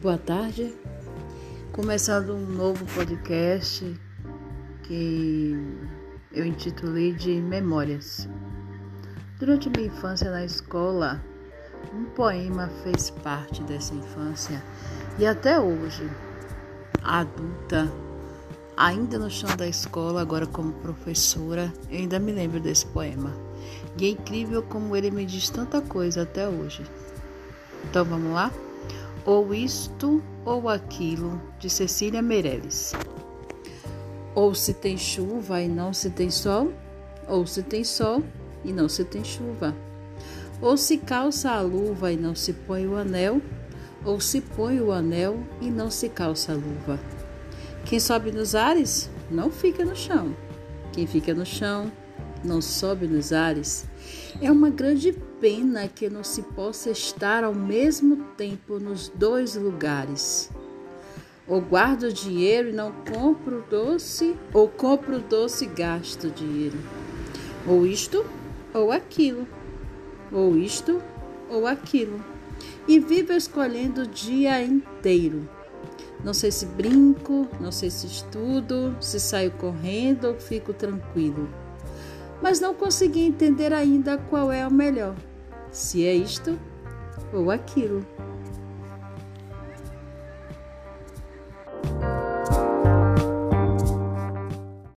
boa tarde. Começando um novo podcast que eu intitulei de Memórias. Durante minha infância na escola, um poema fez parte dessa infância e até hoje, adulta, ainda no chão da escola, agora como professora, eu ainda me lembro desse poema. E é incrível como ele me diz tanta coisa até hoje. Então vamos lá? Ou isto ou aquilo, de Cecília Meirelles. Ou se tem chuva e não se tem sol, ou se tem sol e não se tem chuva. Ou se calça a luva e não se põe o anel, ou se põe o anel e não se calça a luva. Quem sobe nos ares não fica no chão. Quem fica no chão não sobe nos ares. É uma grande pena que não se possa estar ao mesmo tempo nos dois lugares. Ou guardo o dinheiro e não compro doce, ou compro doce e gasto dinheiro. Ou isto ou aquilo. Ou isto ou aquilo. E vivo escolhendo o dia inteiro. Não sei se brinco, não sei se estudo, se saio correndo ou fico tranquilo mas não consegui entender ainda qual é o melhor, se é isto ou aquilo.